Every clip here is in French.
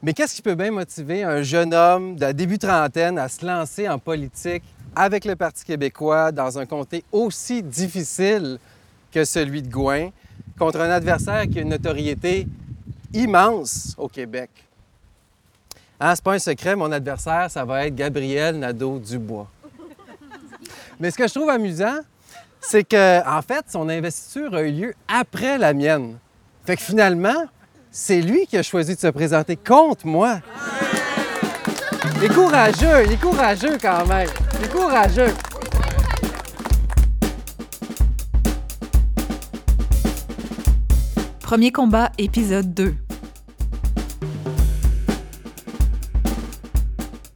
Mais qu'est-ce qui peut bien motiver un jeune homme de début trentaine à se lancer en politique avec le Parti québécois dans un comté aussi difficile que celui de Gouin, contre un adversaire qui a une notoriété immense au Québec? Hein, c'est pas un secret, mon adversaire, ça va être Gabriel Nadeau-Dubois. Mais ce que je trouve amusant, c'est que, en fait, son investiture a eu lieu après la mienne. Fait que finalement, c'est lui qui a choisi de se présenter contre moi. Il est courageux, il est courageux quand même. Il est courageux. Premier combat, épisode 2.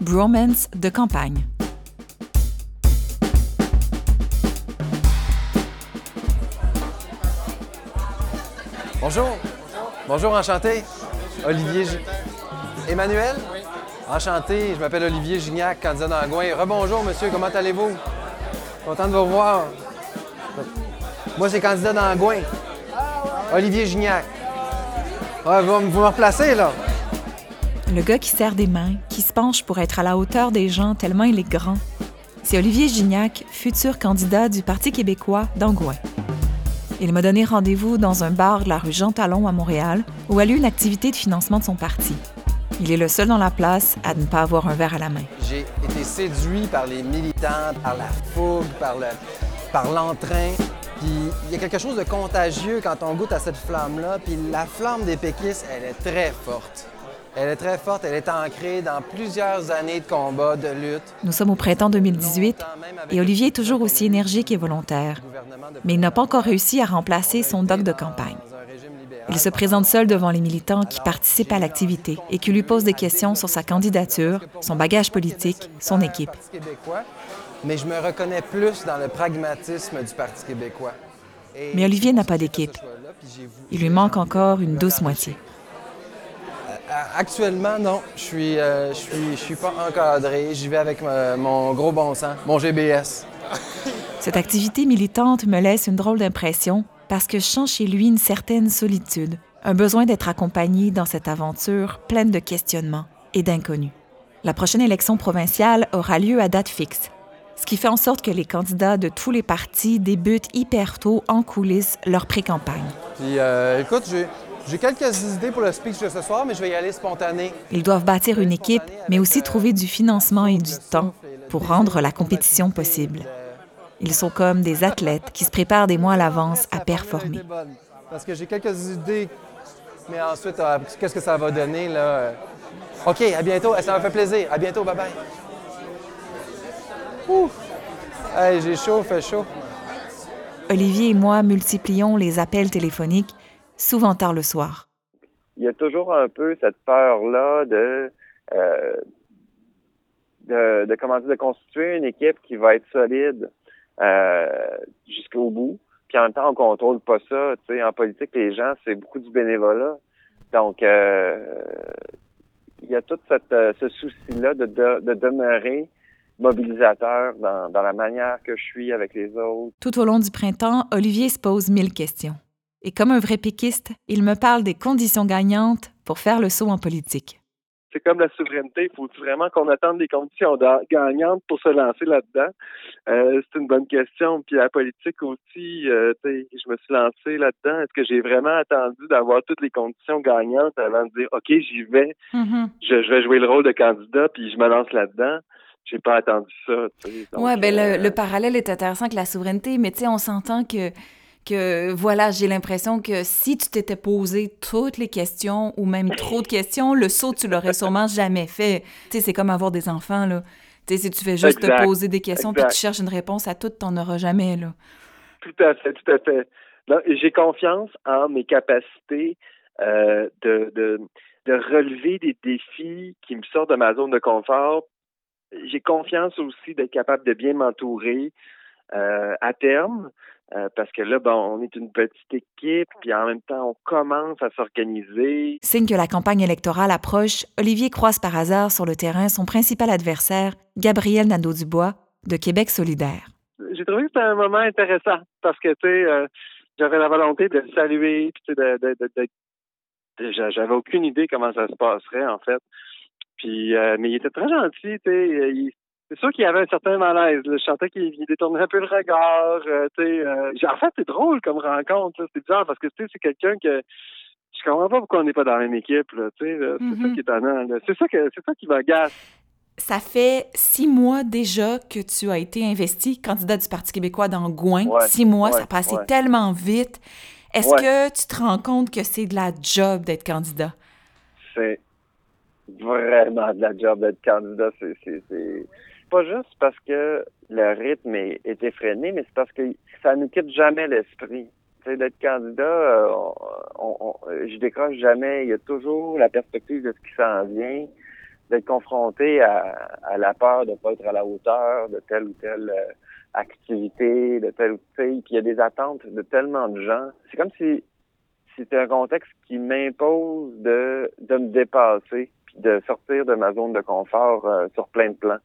Bromance de campagne. Bonjour. Bonjour, enchanté. Olivier G... Emmanuel? Enchanté, je m'appelle Olivier Gignac, candidat d'Angouin. Rebonjour, monsieur, comment allez-vous? Content de vous revoir. Moi, c'est candidat d'Angouin. Olivier Gignac. Ouais, vous, vous me replacez, là. Le gars qui serre des mains, qui se penche pour être à la hauteur des gens tellement il est grand. C'est Olivier Gignac, futur candidat du Parti québécois d'Angouin. Il m'a donné rendez-vous dans un bar de la rue Jean Talon à Montréal où a lieu une activité de financement de son parti. Il est le seul dans la place à ne pas avoir un verre à la main. J'ai été séduit par les militants, par la fougue, par par l'entrain. Puis il y a quelque chose de contagieux quand on goûte à cette flamme-là. Puis la flamme des péquistes, elle est très forte. Elle est très forte, elle est ancrée dans plusieurs années de combat, de lutte. Nous sommes au printemps 2018 et Olivier est toujours aussi énergique et volontaire. Mais il n'a pas encore réussi à remplacer son doc de campagne. Il se présente seul devant les militants qui participent à l'activité et qui lui posent des questions sur sa candidature, son bagage politique, son équipe. Mais je me reconnais plus dans le pragmatisme du Parti québécois. Mais Olivier n'a pas d'équipe. Il lui manque encore une douce moitié. Actuellement, non. Je suis, euh, je suis, je suis pas encadré. J'y vais avec ma- mon gros bon sens, mon GBS. Cette activité militante me laisse une drôle d'impression parce que je sens chez lui une certaine solitude, un besoin d'être accompagné dans cette aventure pleine de questionnements et d'inconnus. La prochaine élection provinciale aura lieu à date fixe, ce qui fait en sorte que les candidats de tous les partis débutent hyper tôt en coulisses leur pré-campagne. Puis, euh, écoute, j'ai, j'ai quelques idées pour le speech de ce soir, mais je vais y aller spontané. Ils doivent bâtir une équipe, mais aussi trouver du financement et du temps pour rendre la compétition possible. Ils sont comme des athlètes qui se préparent des mois à l'avance à performer. Parce que j'ai quelques idées, mais ensuite, euh, qu'est-ce que ça va donner, là? euh? OK, à bientôt. Ça m'a fait plaisir. À bientôt. Bye-bye. Ouh! Hey, j'ai chaud, fait chaud. Olivier et moi multiplions les appels téléphoniques, souvent tard le soir. il y a toujours un peu cette peur-là de, euh, de, de, comment dire, de constituer une équipe qui va être solide euh, jusqu'au bout. Puis en même temps, on contrôle pas ça. Tu sais, en politique, les gens, c'est beaucoup du bénévolat. Donc, euh, il y a tout cette, ce souci-là de, de, de demeurer mobilisateur dans, dans la manière que je suis avec les autres. Tout au long du printemps, Olivier se pose mille questions. Et comme un vrai péquiste, il me parle des conditions gagnantes pour faire le saut en politique. c'est comme la souveraineté. Il faut vraiment qu'on attende des conditions gagnantes pour se lancer là-dedans? Euh, c'est une bonne question. Puis la politique aussi, euh, je me suis lancé là-dedans. Est-ce que j'ai vraiment attendu d'avoir toutes les conditions gagnantes avant de dire OK, j'y vais, Mhm. je, je vais jouer le rôle de candidat, puis je me lance là-dedans? J'ai pas attendu ça. tu sais. Donc, Ouais, ben euh, le, le parallèle est intéressant avec la souveraineté, mais tu sais, on s'entend que, que, voilà, j'ai l'impression que si tu t'étais posé toutes les questions ou même trop de questions, le saut, tu l'aurais sûrement jamais fait. Tu sais, c'est comme avoir des enfants, là. Tu sais, si tu fais juste Exact, te poser des questions puis tu cherches une réponse à toutes, t'en auras jamais, là. Tout à fait, tout à fait. J'ai confiance en mes capacités euh, de, de, de relever des défis qui me sortent de ma zone de confort. J'ai confiance aussi d'être capable de bien m'entourer à terme, euh, parce que là, bon, on est une petite équipe, puis en même temps, on commence à s'organiser. Signe que la campagne électorale approche, Olivier croise par hasard sur le terrain son principal adversaire, Gabriel Nadeau-Dubois, de Québec solidaire. J'ai trouvé que c'était un moment intéressant parce que, tu sais, euh, j'avais la volonté de le saluer, puis tu sais, de, de, de, de, j'avais aucune idée comment ça se passerait, en fait. Puis, euh, mais il était très gentil, tu sais. C'est sûr qu'il y avait un certain malaise. Je sentais qu'il détournait un peu le regard. Euh, euh, en fait, c'est drôle comme rencontre. C'est bizarre parce que c'est quelqu'un que je comprends pas pourquoi on n'est pas dans la même équipe. C'est ça mm-hmm. qui est étonnant. C'est ça, que, ça qui m'agace. Ça fait six mois déjà que tu as été investi candidat du Parti québécois dans Gouin. six mois, ça passait tellement vite. Est-ce que tu te rends compte que c'est de la job d'être candidat? C'est vraiment de la job d'être candidat. C'est pas juste parce que le rythme est, effréné, mais c'est parce que ça ne quitte jamais l'esprit. D'être candidat, euh, on, je décroche jamais. Il y a toujours la perspective de ce qui s'en vient, d'être confronté à, la peur de ne pas être à la hauteur de telle ou telle euh, activité, de telle ou telle. Puis il y a des attentes de tellement de gens. C'est comme si c'était un contexte qui m'impose de, de me dépasser, puis de sortir de ma zone de confort euh, sur plein de plans.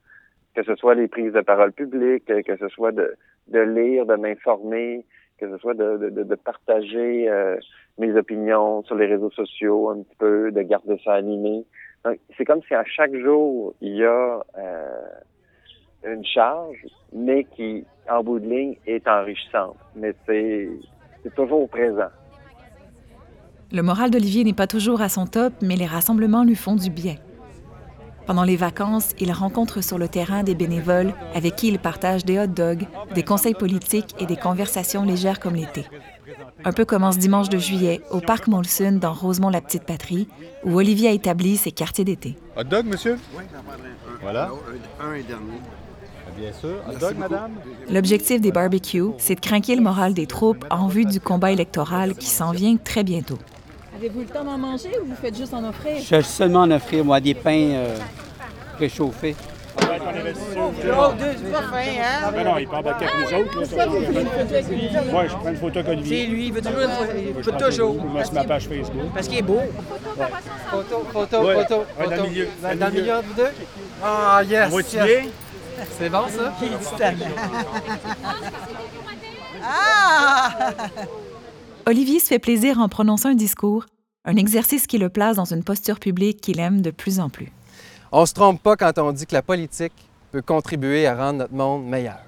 Que ce soit les prises de parole publiques, que ce soit de, lire, de m'informer, que ce soit de, partager euh, mes opinions sur les réseaux sociaux un petit peu, de garder ça animé. C'est comme si à chaque jour, il y a euh, une charge, mais qui, en bout de ligne, est enrichissante. Mais c'est toujours présent. Le moral d'Olivier n'est pas toujours à son top, mais les rassemblements lui font du bien. Pendant les vacances, il rencontre sur le terrain des bénévoles avec qui il partage des hot dogs, des conseils politiques et des conversations légères comme l'été. Un peu comme en ce dimanche de juillet au parc Molson dans Rosemont-la-Petite-Patrie, où Olivier a établi ses quartiers d'été. Hot dog, monsieur? Oui, Voilà. Un et dernier. Bien sûr. Hot dog, madame? L'objectif des barbecues, c'est de craquer le moral des troupes en vue du combat électoral qui s'en vient très bientôt. Avez-vous le temps d'en manger ou vous faites juste en offrir? Je fais seulement en offrir, moi, des pains euh, réchauffés. Oh, deux, pas fin, hein? Ben non, il parle avec nous autres. Moi, je prends une photo avec Olivier. C'est lui, il veut toujours une photo. Toujours. Je sur ma page Facebook. Parce qu'il est beau. Photo, photo, photo. Dans le milieu. Dans le milieu de vous deux? Ah, yes! C'est bon, ça? Il est Ah! Olivier se fait plaisir en prononçant un discours, un exercice qui le place dans une posture publique qu'il aime de plus en plus. On se trompe pas quand on dit que la politique peut contribuer à rendre notre monde meilleur.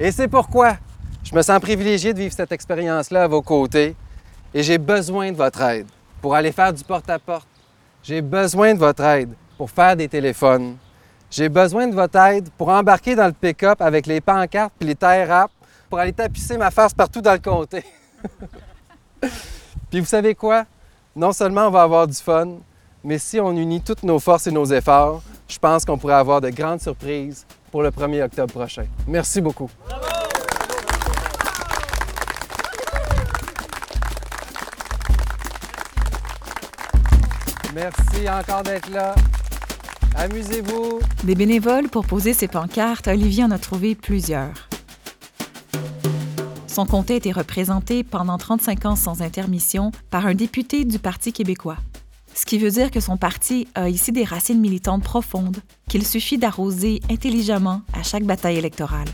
Et c'est pourquoi je me sens privilégié de vivre cette expérience-là à vos côtés et j'ai besoin de votre aide pour aller faire du porte-à-porte. J'ai besoin de votre aide pour faire des téléphones. J'ai besoin de votre aide pour embarquer dans le pick-up avec les pancartes et les terres pour aller tapisser ma face partout dans le comté. Puis vous savez quoi? Non seulement on va avoir du fun, mais si on unit toutes nos forces et nos efforts, je pense qu'on pourrait avoir de grandes surprises pour le 1er octobre prochain. Merci beaucoup. Merci encore d'être là. Amusez-vous. Des bénévoles pour poser ces pancartes, Olivier en a trouvé plusieurs. Son comté a été représenté pendant 35 ans sans intermission par un député du Parti québécois. Ce qui veut dire que son parti a ici des racines militantes profondes qu'il suffit d'arroser intelligemment à chaque bataille électorale.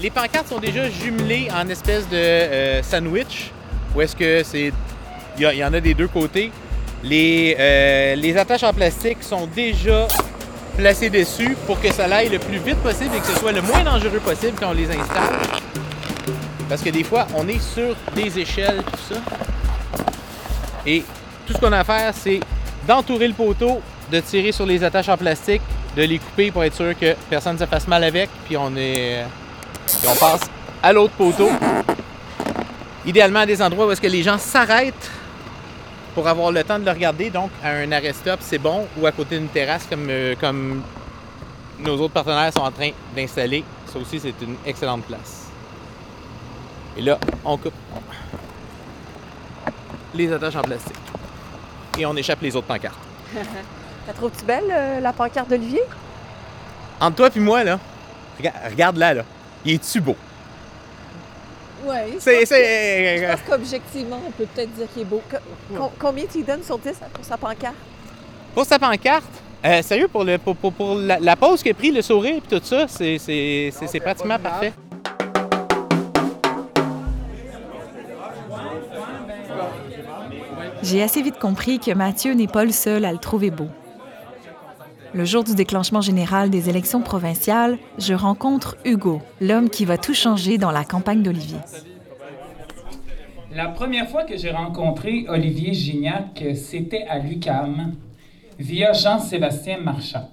Les pancartes sont déjà jumelées en espèce de euh, sandwich, où est-ce que c'est. Il y, en a des deux côtés. Les, euh, les attaches en plastique sont déjà placer dessus pour que ça aille le plus vite possible et que ce soit le moins dangereux possible quand on les installe. Parce que des fois, on est sur des échelles, tout ça. Et tout ce qu'on a à faire, c'est d'entourer le poteau, de tirer sur les attaches en plastique, de les couper pour être sûr que personne ne se fasse mal avec, puis on est. Puis on passe à l'autre poteau. Idéalement à des endroits où est-ce que les gens s'arrêtent pour avoir le temps de le regarder. Donc, à un arrêt stop, c'est bon, ou à côté d'une terrasse comme, euh, comme nos autres partenaires sont en train d'installer. Ça aussi, c'est une excellente place. Et là, on coupe les attaches en plastique. Et on échappe les autres pancartes. La trouves-tu belle, euh, la pancarte d'Olivier? Entre toi et moi, là, regarde là, là. Il est-tu beau? Oui. C'est, Je pense qu'objectivement, on peut peut-être dire qu'il est beau. combien tu lui donnes sur 10 pour sa pancarte? Pour sa pancarte? Euh, sérieux, pour, le, pour, pour, la, pause qu'il a pris, le sourire et tout ça, c'est, c'est, c'est pratiquement parfait. J'ai assez vite compris que Mathieu n'est pas le seul à le trouver beau. Le jour du déclenchement général des élections provinciales, je rencontre Hugo, l'homme qui va tout changer dans la campagne d'Olivier. La première fois que j'ai rencontré Olivier Gignac, c'était à l'UCAM, via Jean-Sébastien Marchand.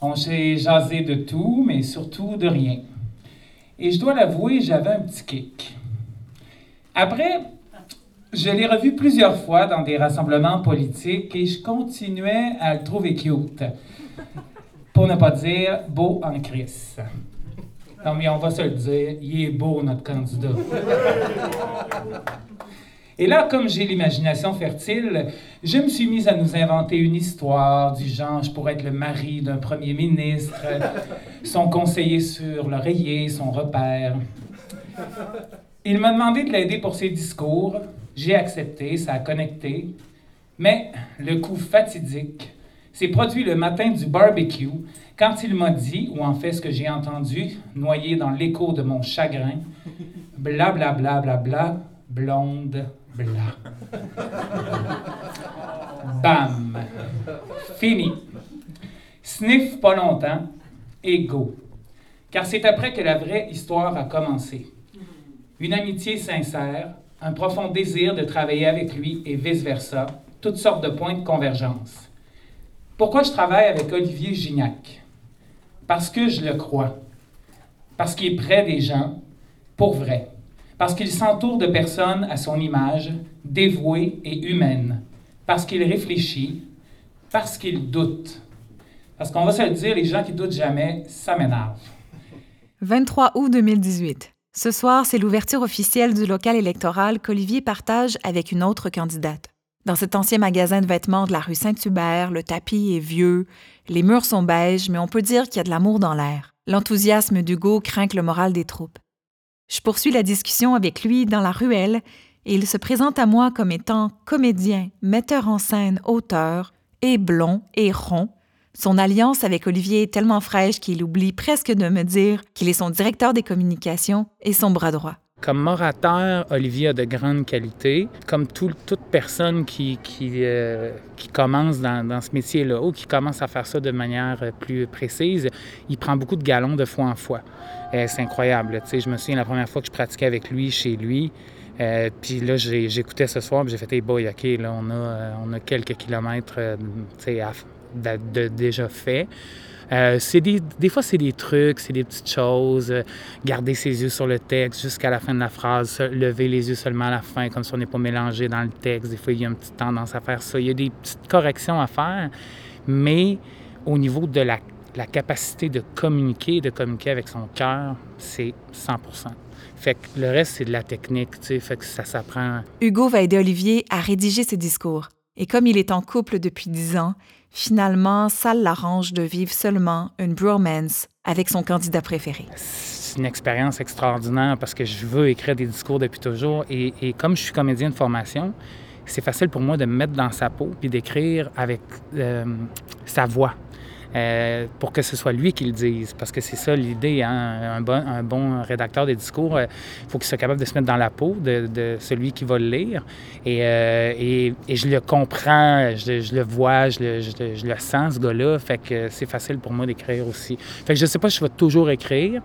On s'est jasé de tout, mais surtout de rien. Et je dois l'avouer, j'avais un petit kick. Après, je l'ai revu plusieurs fois dans des rassemblements politiques et je continuais à le trouver cute. Pour ne pas dire beau en crise. Non, mais on va se le dire, il est beau, notre candidat. Et là, comme j'ai l'imagination fertile, je me suis mise à nous inventer une histoire du genre je pourrais être le mari d'un premier ministre, son conseiller sur l'oreiller, son repère. Il m'a demandé de l'aider pour ses discours. J'ai accepté, ça a connecté. Mais le coup fatidique s'est produit le matin du barbecue quand il m'a dit, ou en fait ce que j'ai entendu, noyé dans l'écho de mon chagrin, bla bla bla bla bla, blonde bla. Bam! Fini. Sniff pas longtemps et go. Car c'est après que la vraie histoire a commencé. Une amitié sincère, un profond désir de travailler avec lui et vice-versa, toutes sortes de points de convergence. Pourquoi je travaille avec Olivier Gignac? Parce que je le crois. Parce qu'il est près des gens, pour vrai. Parce qu'il s'entoure de personnes à son image, dévouées et humaines. Parce qu'il réfléchit. Parce qu'il doute. Parce qu'on va se le dire, les gens qui doutent jamais, ça m'énerve. 23 août 2018. Ce soir, c'est l'ouverture officielle du local électoral qu'Olivier partage avec une autre candidate. Dans cet ancien magasin de vêtements de la rue Saint-Hubert, le tapis est vieux, les murs sont beiges, mais on peut dire qu'il y a de l'amour dans l'air. L'enthousiasme d'Hugo craint le moral des troupes. Je poursuis la discussion avec lui dans la ruelle et il se présente à moi comme étant comédien, metteur en scène, auteur, et blond et rond. Son alliance avec Olivier est tellement fraîche qu'il oublie presque de me dire qu'il est son directeur des communications et son bras droit. Comme orateur, Olivier a de grandes qualités. Comme toute personne qui, euh, qui commence dans, dans ce métier-là ou qui commence à faire ça de manière plus précise, il prend beaucoup de galons de fois en fois. Euh, c'est incroyable. Je me souviens la première fois que je pratiquais avec lui chez lui. Euh, puis là, j'écoutais ce soir, j'ai fait, hey boy, OK, là, on a, on a quelques kilomètres sais, de, déjà fait. Euh, des, des, fois, c'est des trucs, c'est des petites choses. Euh, garder ses yeux sur le texte jusqu'à la fin de la phrase, lever les yeux seulement à la fin, comme si on n'est pas mélangé dans le texte. Des fois, il y a une petite tendance à faire ça. Il y a des petites corrections à faire, mais au niveau de la, la capacité de communiquer, de communiquer avec son cœur, c'est 100 fait que le reste, c'est de la technique, tu sais, fait que ça s'apprend. Hugo va aider Olivier à rédiger ses discours. Et comme il est en couple depuis dix ans, Finalement, ça l'arrange de vivre seulement une bromance avec son candidat préféré. C'est une expérience extraordinaire parce que je veux écrire des discours depuis toujours et, comme je suis comédien de formation, c'est facile pour moi de me mettre dans sa peau puis d'écrire avec euh, sa voix. Euh, pour que ce soit lui qui le dise. Parce que c'est ça l'idée. Hein? Un, bon, rédacteur de discours, il euh, faut qu'il soit capable de se mettre dans la peau de, celui qui va le lire. Euh, et, et, je le comprends, je, le vois, je le, je le, sens, ce gars-là. Fait que c'est facile pour moi d'écrire aussi. Fait que je sais pas si je vais toujours écrire.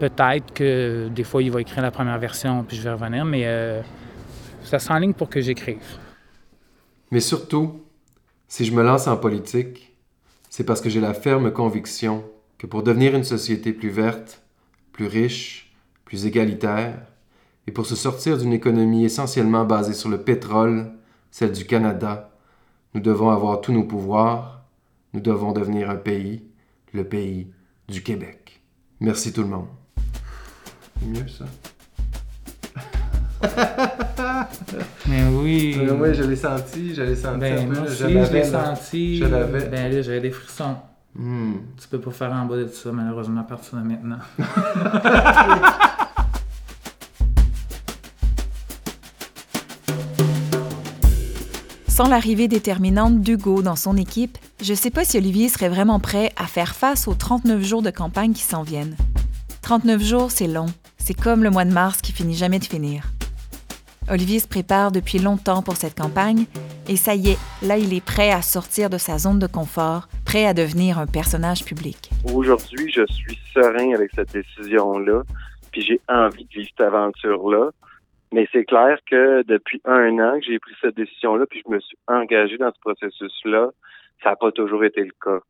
Peut-être que des fois, il va écrire la première version, puis je vais revenir, mais ça s'enligne pour que j'écrive. Mais surtout, si je me lance en politique, c'est parce que j'ai la ferme conviction que pour devenir une société plus verte, plus riche, plus égalitaire, et pour se sortir d'une économie essentiellement basée sur le pétrole, celle du Canada, nous devons avoir tous nos pouvoirs, nous devons devenir un pays, le pays du Québec. Merci tout le monde. C'est mieux ça. Mais oui. Mais oui, je l'ai senti, je l'ai senti ben, un peu. Moi aussi, je, l'ai senti. Je l'avais. Ben là, j'avais des frissons. Hmm. Tu peux pas faire en bas de ça, malheureusement, à partir de maintenant. Sans l'arrivée déterminante d'Hugo dans son équipe, je sais pas si Olivier serait vraiment prêt à faire face aux 39 jours de campagne qui s'en viennent. 39 jours, c'est long. C'est comme le mois de mars qui finit jamais de finir. Olivier se prépare depuis longtemps pour cette campagne et ça y est, là il est prêt à sortir de sa zone de confort, prêt à devenir un personnage public. Aujourd'hui, je suis serein avec cette décision-là, puis j'ai envie de vivre cette aventure-là. Mais c'est clair que depuis un an que j'ai pris cette décision-là, puis je me suis engagé dans ce processus-là, ça n'a pas toujours été le cas.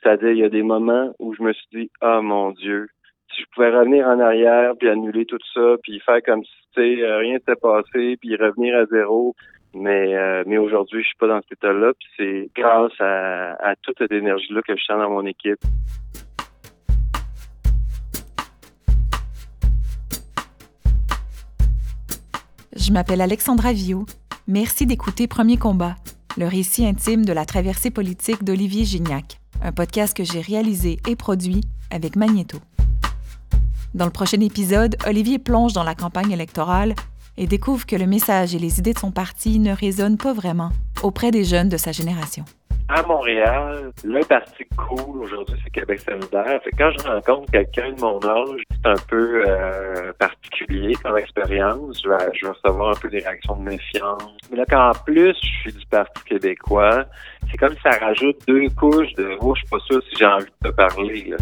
C'est-à-dire, il y a des moments où je me suis dit, ah mon Dieu, si je pouvais revenir en arrière, puis annuler tout ça, puis faire comme si euh, rien s'était passé, puis revenir à zéro. Mais, euh, mais aujourd'hui, je suis pas dans cet état-là, puis c'est grâce à, toute cette énergie-là que je sens dans mon équipe. Je m'appelle Alexandra Viau. Merci d'écouter Premier Combat, le récit intime de la traversée politique d'Olivier Gignac, un podcast que j'ai réalisé et produit avec Magneto. Dans le prochain épisode, Olivier plonge dans la campagne électorale et découvre que le message et les idées de son parti ne résonnent pas vraiment auprès des jeunes de sa génération. À Montréal, le parti cool aujourd'hui, c'est Québec solidaire. Quand je rencontre quelqu'un de mon âge, c'est un peu euh, particulier comme expérience. Je vais, je vais recevoir un peu des réactions de méfiance. Mais là, qu'en plus, je suis du Parti québécois, c'est comme si ça rajoute deux couches de « Oh, je suis pas sûr si j'ai envie de te parler ».